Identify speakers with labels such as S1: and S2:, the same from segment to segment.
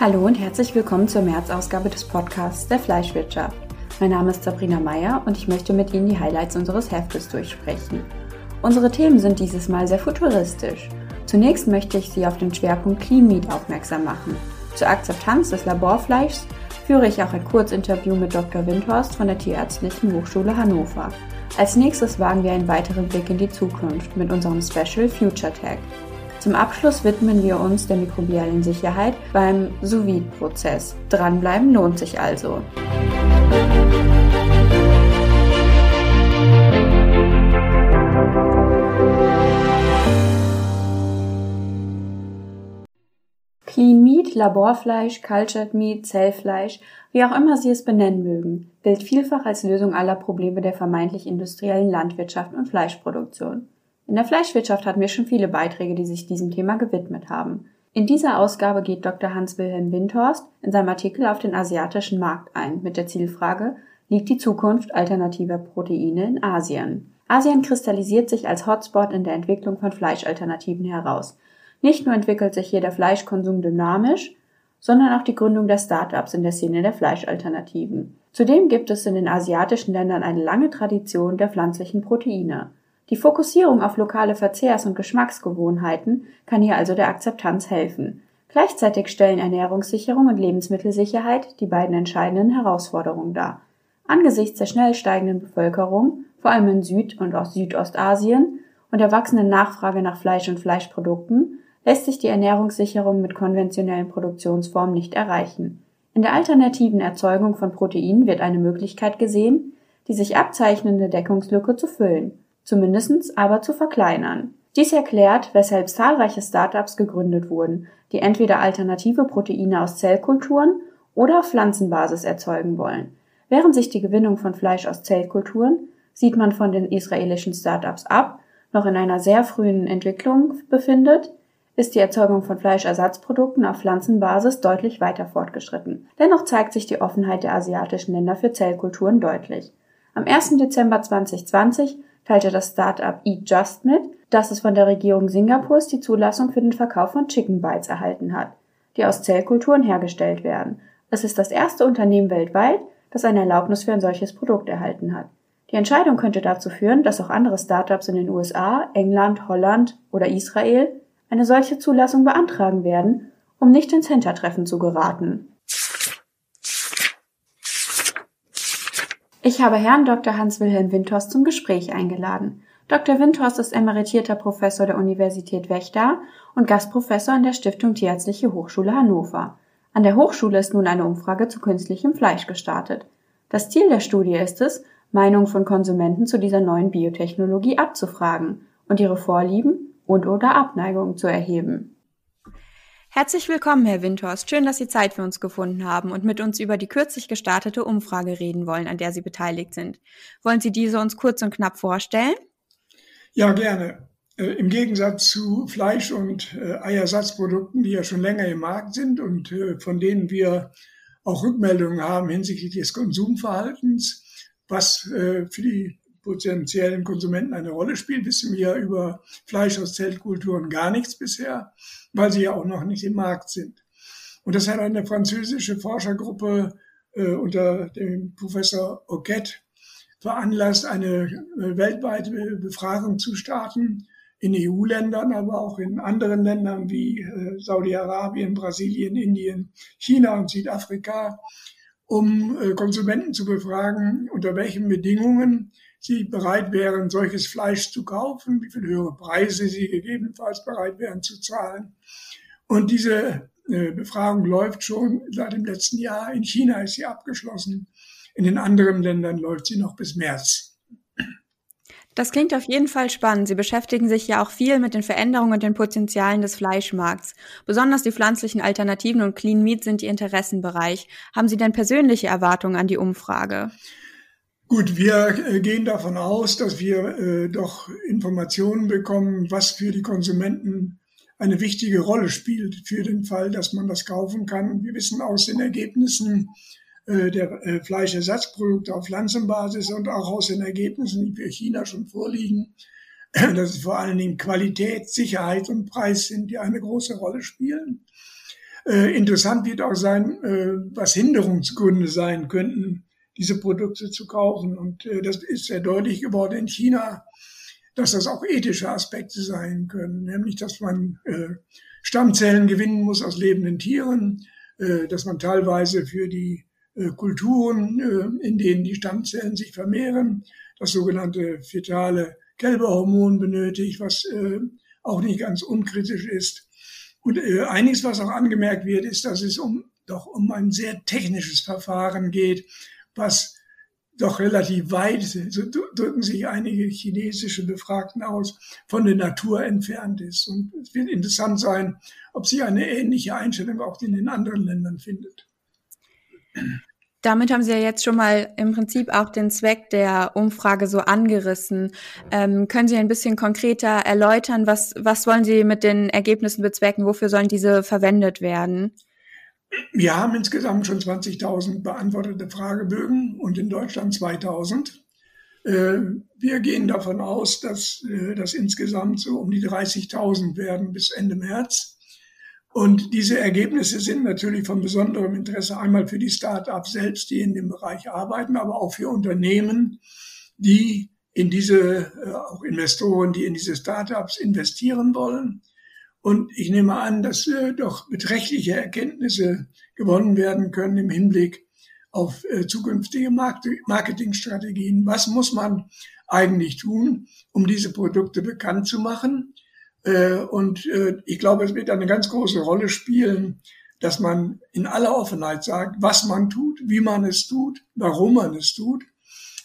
S1: Hallo und herzlich willkommen zur März-Ausgabe des Podcasts der Fleischwirtschaft. Mein Name ist Sabrina Meyer und ich möchte mit Ihnen die Highlights unseres Heftes durchsprechen. Unsere Themen sind dieses Mal sehr futuristisch. Zunächst möchte ich Sie auf den Schwerpunkt Clean Meat aufmerksam machen. Zur Akzeptanz des Laborfleischs führe ich auch ein Kurzinterview mit Dr. Windhorst von der Tierärztlichen Hochschule Hannover. Als nächstes wagen wir einen weiteren Blick in die Zukunft mit unserem Special Future Tech. Zum Abschluss widmen wir uns der mikrobiellen Sicherheit beim sous prozess Dranbleiben lohnt sich also. Clean Meat, Laborfleisch, Cultured Meat, Zellfleisch, wie auch immer Sie es benennen mögen, gilt vielfach als Lösung aller Probleme der vermeintlich industriellen Landwirtschaft und Fleischproduktion. In der Fleischwirtschaft hatten wir schon viele Beiträge, die sich diesem Thema gewidmet haben. In dieser Ausgabe geht Dr. Hans-Wilhelm Windhorst in seinem Artikel auf den asiatischen Markt ein mit der Zielfrage Liegt die Zukunft alternativer Proteine in Asien? Asien kristallisiert sich als Hotspot in der Entwicklung von Fleischalternativen heraus. Nicht nur entwickelt sich hier der Fleischkonsum dynamisch, sondern auch die Gründung der Start-ups in der Szene der Fleischalternativen. Zudem gibt es in den asiatischen Ländern eine lange Tradition der pflanzlichen Proteine. Die Fokussierung auf lokale Verzehrs- und Geschmacksgewohnheiten kann hier also der Akzeptanz helfen. Gleichzeitig stellen Ernährungssicherung und Lebensmittelsicherheit die beiden entscheidenden Herausforderungen dar. Angesichts der schnell steigenden Bevölkerung, vor allem in Süd- und Südostasien, und der wachsenden Nachfrage nach Fleisch und Fleischprodukten lässt sich die Ernährungssicherung mit konventionellen Produktionsformen nicht erreichen. In der alternativen Erzeugung von Proteinen wird eine Möglichkeit gesehen, die sich abzeichnende Deckungslücke zu füllen zumindest aber zu verkleinern. Dies erklärt, weshalb zahlreiche Startups gegründet wurden, die entweder alternative Proteine aus Zellkulturen oder auf Pflanzenbasis erzeugen wollen. Während sich die Gewinnung von Fleisch aus Zellkulturen, sieht man von den israelischen Startups ab, noch in einer sehr frühen Entwicklung befindet, ist die Erzeugung von Fleischersatzprodukten auf Pflanzenbasis deutlich weiter fortgeschritten. Dennoch zeigt sich die Offenheit der asiatischen Länder für Zellkulturen deutlich. Am 1. Dezember 2020 teilte das Start-up Eat Just mit, dass es von der Regierung Singapurs die Zulassung für den Verkauf von Chicken Bites erhalten hat, die aus Zellkulturen hergestellt werden. Es ist das erste Unternehmen weltweit, das eine Erlaubnis für ein solches Produkt erhalten hat. Die Entscheidung könnte dazu führen, dass auch andere Startups in den USA, England, Holland oder Israel eine solche Zulassung beantragen werden, um nicht ins Hintertreffen zu geraten. Ich habe Herrn Dr. Hans-Wilhelm Windhorst zum Gespräch eingeladen. Dr. Windhorst ist emeritierter Professor der Universität Wächter und Gastprofessor an der Stiftung Tierärztliche Hochschule Hannover. An der Hochschule ist nun eine Umfrage zu künstlichem Fleisch gestartet. Das Ziel der Studie ist es, Meinungen von Konsumenten zu dieser neuen Biotechnologie abzufragen und ihre Vorlieben und oder Abneigungen zu erheben. Herzlich willkommen, Herr Windhorst. Schön, dass Sie Zeit für uns gefunden haben und mit uns über die kürzlich gestartete Umfrage reden wollen, an der Sie beteiligt sind. Wollen Sie diese uns kurz und knapp vorstellen?
S2: Ja, gerne. Äh, Im Gegensatz zu Fleisch- und äh, Eiersatzprodukten, die ja schon länger im Markt sind und äh, von denen wir auch Rückmeldungen haben hinsichtlich des Konsumverhaltens, was für die potenziellen Konsumenten eine Rolle spielt, wissen wir über Fleisch aus Zeltkulturen gar nichts bisher, weil sie ja auch noch nicht im Markt sind. Und das hat eine französische Forschergruppe äh, unter dem Professor Oquette veranlasst, eine äh, weltweite Befragung zu starten, in EU-Ländern, aber auch in anderen Ländern wie äh, Saudi-Arabien, Brasilien, Indien, China und Südafrika, um äh, Konsumenten zu befragen, unter welchen Bedingungen sie bereit wären, solches Fleisch zu kaufen, wie viel höhere Preise sie gegebenenfalls bereit wären zu zahlen. Und diese äh, Befragung läuft schon seit dem letzten Jahr. In China ist sie abgeschlossen. In den anderen Ländern läuft sie noch bis März.
S1: Das klingt auf jeden Fall spannend. Sie beschäftigen sich ja auch viel mit den Veränderungen und den Potenzialen des Fleischmarkts. Besonders die pflanzlichen Alternativen und Clean Meat sind Ihr Interessenbereich. Haben Sie denn persönliche Erwartungen an die Umfrage?
S2: Gut, wir äh, gehen davon aus, dass wir äh, doch Informationen bekommen, was für die Konsumenten eine wichtige Rolle spielt für den Fall, dass man das kaufen kann. Wir wissen aus den Ergebnissen äh, der äh, Fleischersatzprodukte auf Pflanzenbasis und auch aus den Ergebnissen, die für China schon vorliegen, dass es vor allen Dingen Qualität, Sicherheit und Preis sind, die eine große Rolle spielen. Äh, interessant wird auch sein, äh, was Hinderungsgründe sein könnten, diese Produkte zu kaufen. Und äh, das ist sehr deutlich geworden in China, dass das auch ethische Aspekte sein können, nämlich dass man äh, Stammzellen gewinnen muss aus lebenden Tieren, äh, dass man teilweise für die äh, Kulturen, äh, in denen die Stammzellen sich vermehren, das sogenannte fetale Kälberhormon benötigt, was äh, auch nicht ganz unkritisch ist. Und äh, einiges, was auch angemerkt wird, ist, dass es um doch um ein sehr technisches Verfahren geht, was doch relativ weit, so drücken sich einige chinesische Befragten aus, von der Natur entfernt ist. Und es wird interessant sein, ob sich eine ähnliche Einstellung auch in den anderen Ländern findet.
S1: Damit haben Sie ja jetzt schon mal im Prinzip auch den Zweck der Umfrage so angerissen. Ähm, können Sie ein bisschen konkreter erläutern, was, was wollen Sie mit den Ergebnissen bezwecken? Wofür sollen diese verwendet werden?
S2: Wir haben insgesamt schon 20.000 beantwortete Fragebögen und in Deutschland 2.000. Äh, wir gehen davon aus, dass äh, das insgesamt so um die 30.000 werden bis Ende März. Und diese Ergebnisse sind natürlich von besonderem Interesse einmal für die Start-ups selbst, die in dem Bereich arbeiten, aber auch für Unternehmen, die in diese, äh, auch Investoren, die in diese Start-ups investieren wollen. Und ich nehme an, dass äh, doch beträchtliche Erkenntnisse gewonnen werden können im Hinblick auf äh, zukünftige Marketingstrategien. Was muss man eigentlich tun, um diese Produkte bekannt zu machen? Äh, und äh, ich glaube, es wird eine ganz große Rolle spielen, dass man in aller Offenheit sagt, was man tut, wie man es tut, warum man es tut,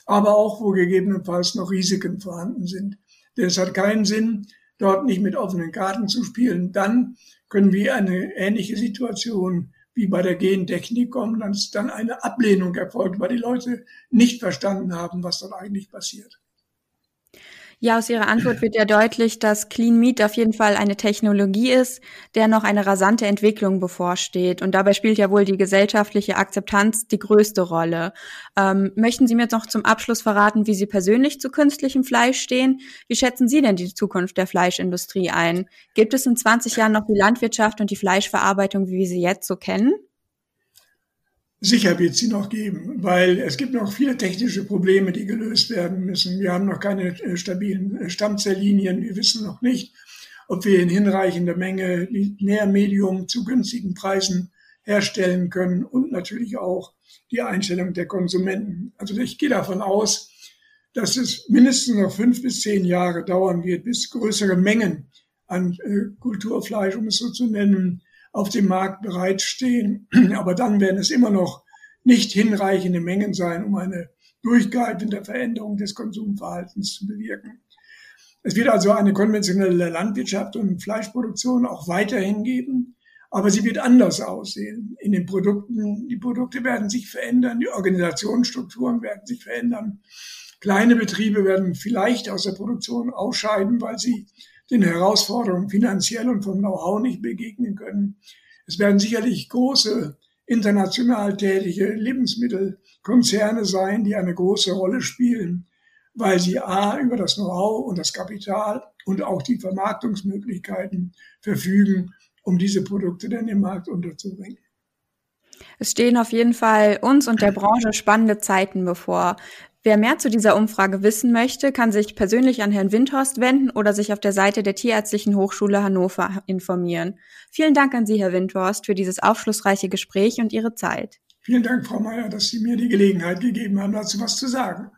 S2: aber auch, wo gegebenenfalls noch Risiken vorhanden sind. Denn es hat keinen Sinn, dort nicht mit offenen Karten zu spielen. Dann können wir eine ähnliche Situation wie bei der Gentechnik kommen, dass dann eine Ablehnung erfolgt, weil die Leute nicht verstanden haben, was dort eigentlich passiert.
S1: Ja, aus Ihrer Antwort wird ja deutlich, dass Clean Meat auf jeden Fall eine Technologie ist, der noch eine rasante Entwicklung bevorsteht. Und dabei spielt ja wohl die gesellschaftliche Akzeptanz die größte Rolle. Ähm, möchten Sie mir jetzt noch zum Abschluss verraten, wie Sie persönlich zu künstlichem Fleisch stehen? Wie schätzen Sie denn die Zukunft der Fleischindustrie ein? Gibt es in 20 Jahren noch die Landwirtschaft und die Fleischverarbeitung, wie wir sie jetzt so kennen?
S2: Sicher wird sie noch geben, weil es gibt noch viele technische Probleme, die gelöst werden müssen. Wir haben noch keine äh, stabilen äh, Stammzelllinien. Wir wissen noch nicht, ob wir in hinreichender Menge Nährmedium zu günstigen Preisen herstellen können und natürlich auch die Einstellung der Konsumenten. Also ich gehe davon aus, dass es mindestens noch fünf bis zehn Jahre dauern wird, bis größere Mengen an äh, Kulturfleisch, um es so zu nennen, auf dem Markt bereitstehen. Aber dann werden es immer noch nicht hinreichende Mengen sein, um eine durchgreifende Veränderung des Konsumverhaltens zu bewirken. Es wird also eine konventionelle Landwirtschaft und Fleischproduktion auch weiterhin geben, aber sie wird anders aussehen. In den Produkten, die Produkte werden sich verändern, die Organisationsstrukturen werden sich verändern. Kleine Betriebe werden vielleicht aus der Produktion ausscheiden, weil sie den Herausforderungen finanziell und vom Know-how nicht begegnen können. Es werden sicherlich große international tätige Lebensmittelkonzerne sein, die eine große Rolle spielen, weil sie A über das Know-how und das Kapital und auch die Vermarktungsmöglichkeiten verfügen, um diese Produkte dann im Markt unterzubringen.
S1: Es stehen auf jeden Fall uns und der Branche spannende Zeiten bevor. Wer mehr zu dieser Umfrage wissen möchte, kann sich persönlich an Herrn Windhorst wenden oder sich auf der Seite der Tierärztlichen Hochschule Hannover informieren. Vielen Dank an Sie, Herr Windhorst, für dieses aufschlussreiche Gespräch und Ihre Zeit.
S2: Vielen Dank, Frau Mayer, dass Sie mir die Gelegenheit gegeben haben, dazu was zu sagen.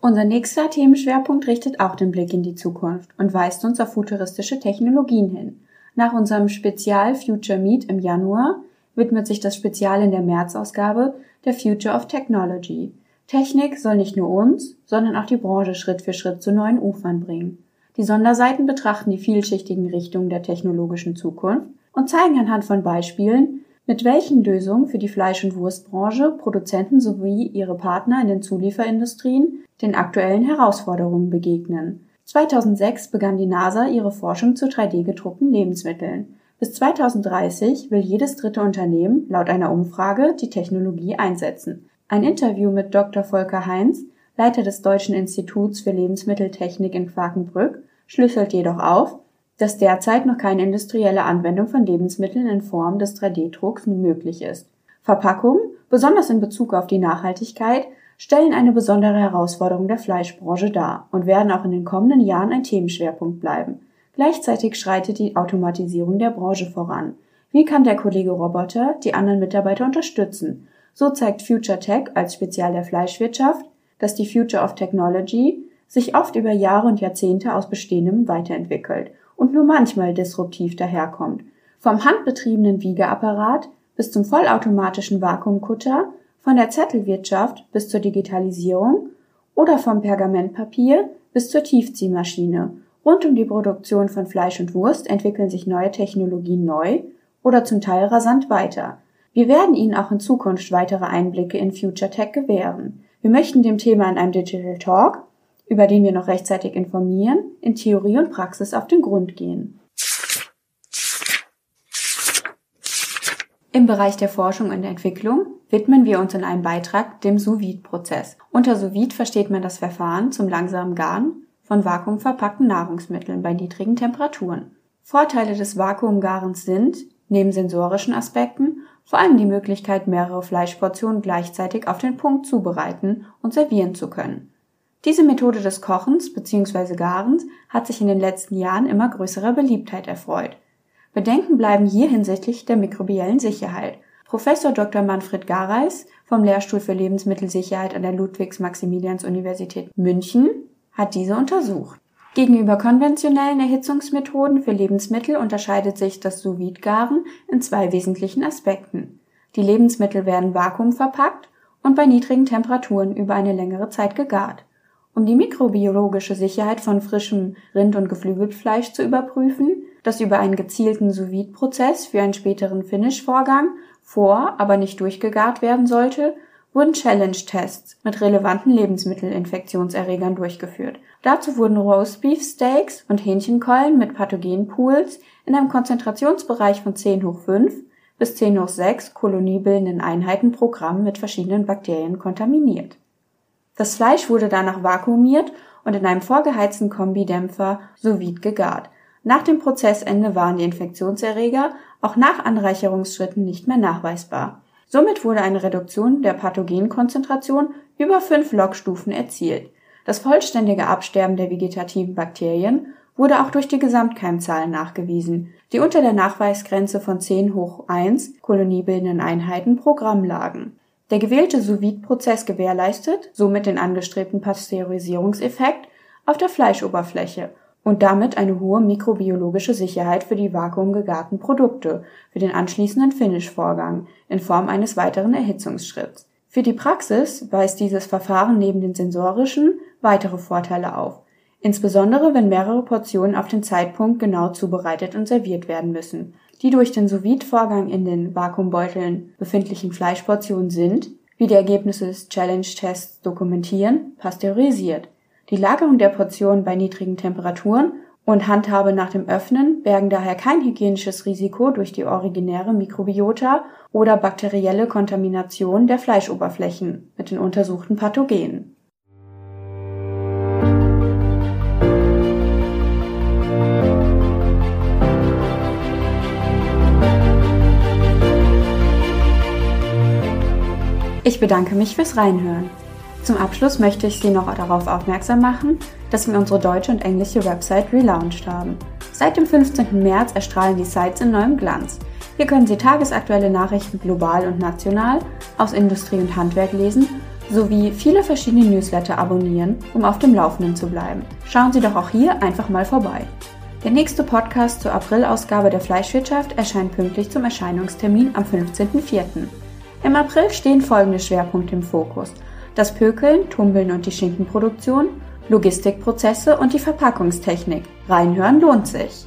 S1: Unser nächster Themenschwerpunkt richtet auch den Blick in die Zukunft und weist uns auf futuristische Technologien hin. Nach unserem Spezial Future Meet im Januar widmet sich das Spezial in der März-Ausgabe der Future of Technology. Technik soll nicht nur uns, sondern auch die Branche Schritt für Schritt zu neuen Ufern bringen. Die Sonderseiten betrachten die vielschichtigen Richtungen der technologischen Zukunft und zeigen anhand von Beispielen, mit welchen Lösungen für die Fleisch- und Wurstbranche Produzenten sowie ihre Partner in den Zulieferindustrien den aktuellen Herausforderungen begegnen. 2006 begann die NASA ihre Forschung zu 3D-gedruckten Lebensmitteln. Bis 2030 will jedes dritte Unternehmen laut einer Umfrage die Technologie einsetzen. Ein Interview mit Dr. Volker Heinz, Leiter des Deutschen Instituts für Lebensmitteltechnik in Quakenbrück, schlüsselt jedoch auf, dass derzeit noch keine industrielle Anwendung von Lebensmitteln in Form des 3D-Drucks möglich ist. Verpackungen, besonders in Bezug auf die Nachhaltigkeit, stellen eine besondere Herausforderung der Fleischbranche dar und werden auch in den kommenden Jahren ein Themenschwerpunkt bleiben. Gleichzeitig schreitet die Automatisierung der Branche voran. Wie kann der Kollege Roboter die anderen Mitarbeiter unterstützen? So zeigt Future Tech als Spezial der Fleischwirtschaft, dass die Future of Technology sich oft über Jahre und Jahrzehnte aus Bestehendem weiterentwickelt und nur manchmal disruptiv daherkommt. Vom handbetriebenen Wiegeapparat bis zum vollautomatischen Vakuumkutter, von der Zettelwirtschaft bis zur Digitalisierung oder vom Pergamentpapier bis zur Tiefziehmaschine. Rund um die Produktion von Fleisch und Wurst entwickeln sich neue Technologien neu oder zum Teil rasant weiter. Wir werden Ihnen auch in Zukunft weitere Einblicke in Future Tech gewähren. Wir möchten dem Thema in einem Digital Talk, über den wir noch rechtzeitig informieren, in Theorie und Praxis auf den Grund gehen. Im Bereich der Forschung und Entwicklung widmen wir uns in einem Beitrag dem sous prozess Unter sous versteht man das Verfahren zum langsamen Garen von vakuumverpackten Nahrungsmitteln bei niedrigen Temperaturen. Vorteile des Vakuumgarens sind, neben sensorischen Aspekten, vor allem die Möglichkeit, mehrere Fleischportionen gleichzeitig auf den Punkt zubereiten und servieren zu können. Diese Methode des Kochens bzw. Garens hat sich in den letzten Jahren immer größerer Beliebtheit erfreut. Bedenken bleiben hier hinsichtlich der mikrobiellen Sicherheit. Professor Dr. Manfred Gareis vom Lehrstuhl für Lebensmittelsicherheit an der Ludwigs-Maximilians-Universität München hat diese untersucht. Gegenüber konventionellen Erhitzungsmethoden für Lebensmittel unterscheidet sich das sous garen in zwei wesentlichen Aspekten. Die Lebensmittel werden vakuumverpackt und bei niedrigen Temperaturen über eine längere Zeit gegart. Um die mikrobiologische Sicherheit von frischem Rind- und Geflügelfleisch zu überprüfen, das über einen gezielten sous prozess für einen späteren Finish-Vorgang vor, aber nicht durchgegart werden sollte, wurden Challenge-Tests mit relevanten Lebensmittelinfektionserregern durchgeführt. Dazu wurden Roastbeef-Steaks und Hähnchenkeulen mit Pathogenpools in einem Konzentrationsbereich von 10 hoch 5 bis 10 hoch 6 koloniebildenden Einheiten pro Gramm mit verschiedenen Bakterien kontaminiert. Das Fleisch wurde danach vakuumiert und in einem vorgeheizten Kombidämpfer sous vide gegart. Nach dem Prozessende waren die Infektionserreger auch nach Anreicherungsschritten nicht mehr nachweisbar. Somit wurde eine Reduktion der Pathogenkonzentration über fünf Logstufen erzielt. Das vollständige Absterben der vegetativen Bakterien wurde auch durch die Gesamtkeimzahlen nachgewiesen, die unter der Nachweisgrenze von 10 hoch 1 koloniebildenden Einheiten pro Gramm lagen. Der gewählte sous prozess gewährleistet somit den angestrebten Pasteurisierungseffekt auf der Fleischoberfläche und damit eine hohe mikrobiologische Sicherheit für die vakuumgegarten Produkte für den anschließenden Finish-Vorgang in Form eines weiteren Erhitzungsschritts. Für die Praxis weist dieses Verfahren neben den sensorischen weitere Vorteile auf, insbesondere wenn mehrere Portionen auf den Zeitpunkt genau zubereitet und serviert werden müssen. Die durch den sous vorgang in den Vakuumbeuteln befindlichen Fleischportionen sind, wie die Ergebnisse des Challenge-Tests dokumentieren, pasteurisiert die Lagerung der Portionen bei niedrigen Temperaturen und Handhabe nach dem Öffnen bergen daher kein hygienisches Risiko durch die originäre Mikrobiota oder bakterielle Kontamination der Fleischoberflächen mit den untersuchten Pathogenen. Ich bedanke mich fürs Reinhören. Zum Abschluss möchte ich Sie noch darauf aufmerksam machen, dass wir unsere deutsche und englische Website relaunched haben. Seit dem 15. März erstrahlen die Sites in neuem Glanz. Hier können Sie tagesaktuelle Nachrichten global und national aus Industrie und Handwerk lesen sowie viele verschiedene Newsletter abonnieren, um auf dem Laufenden zu bleiben. Schauen Sie doch auch hier einfach mal vorbei. Der nächste Podcast zur Aprilausgabe der Fleischwirtschaft erscheint pünktlich zum Erscheinungstermin am 15.04. Im April stehen folgende Schwerpunkte im Fokus – das Pökeln, Tumbeln und die Schinkenproduktion, Logistikprozesse und die Verpackungstechnik. Reinhören lohnt sich.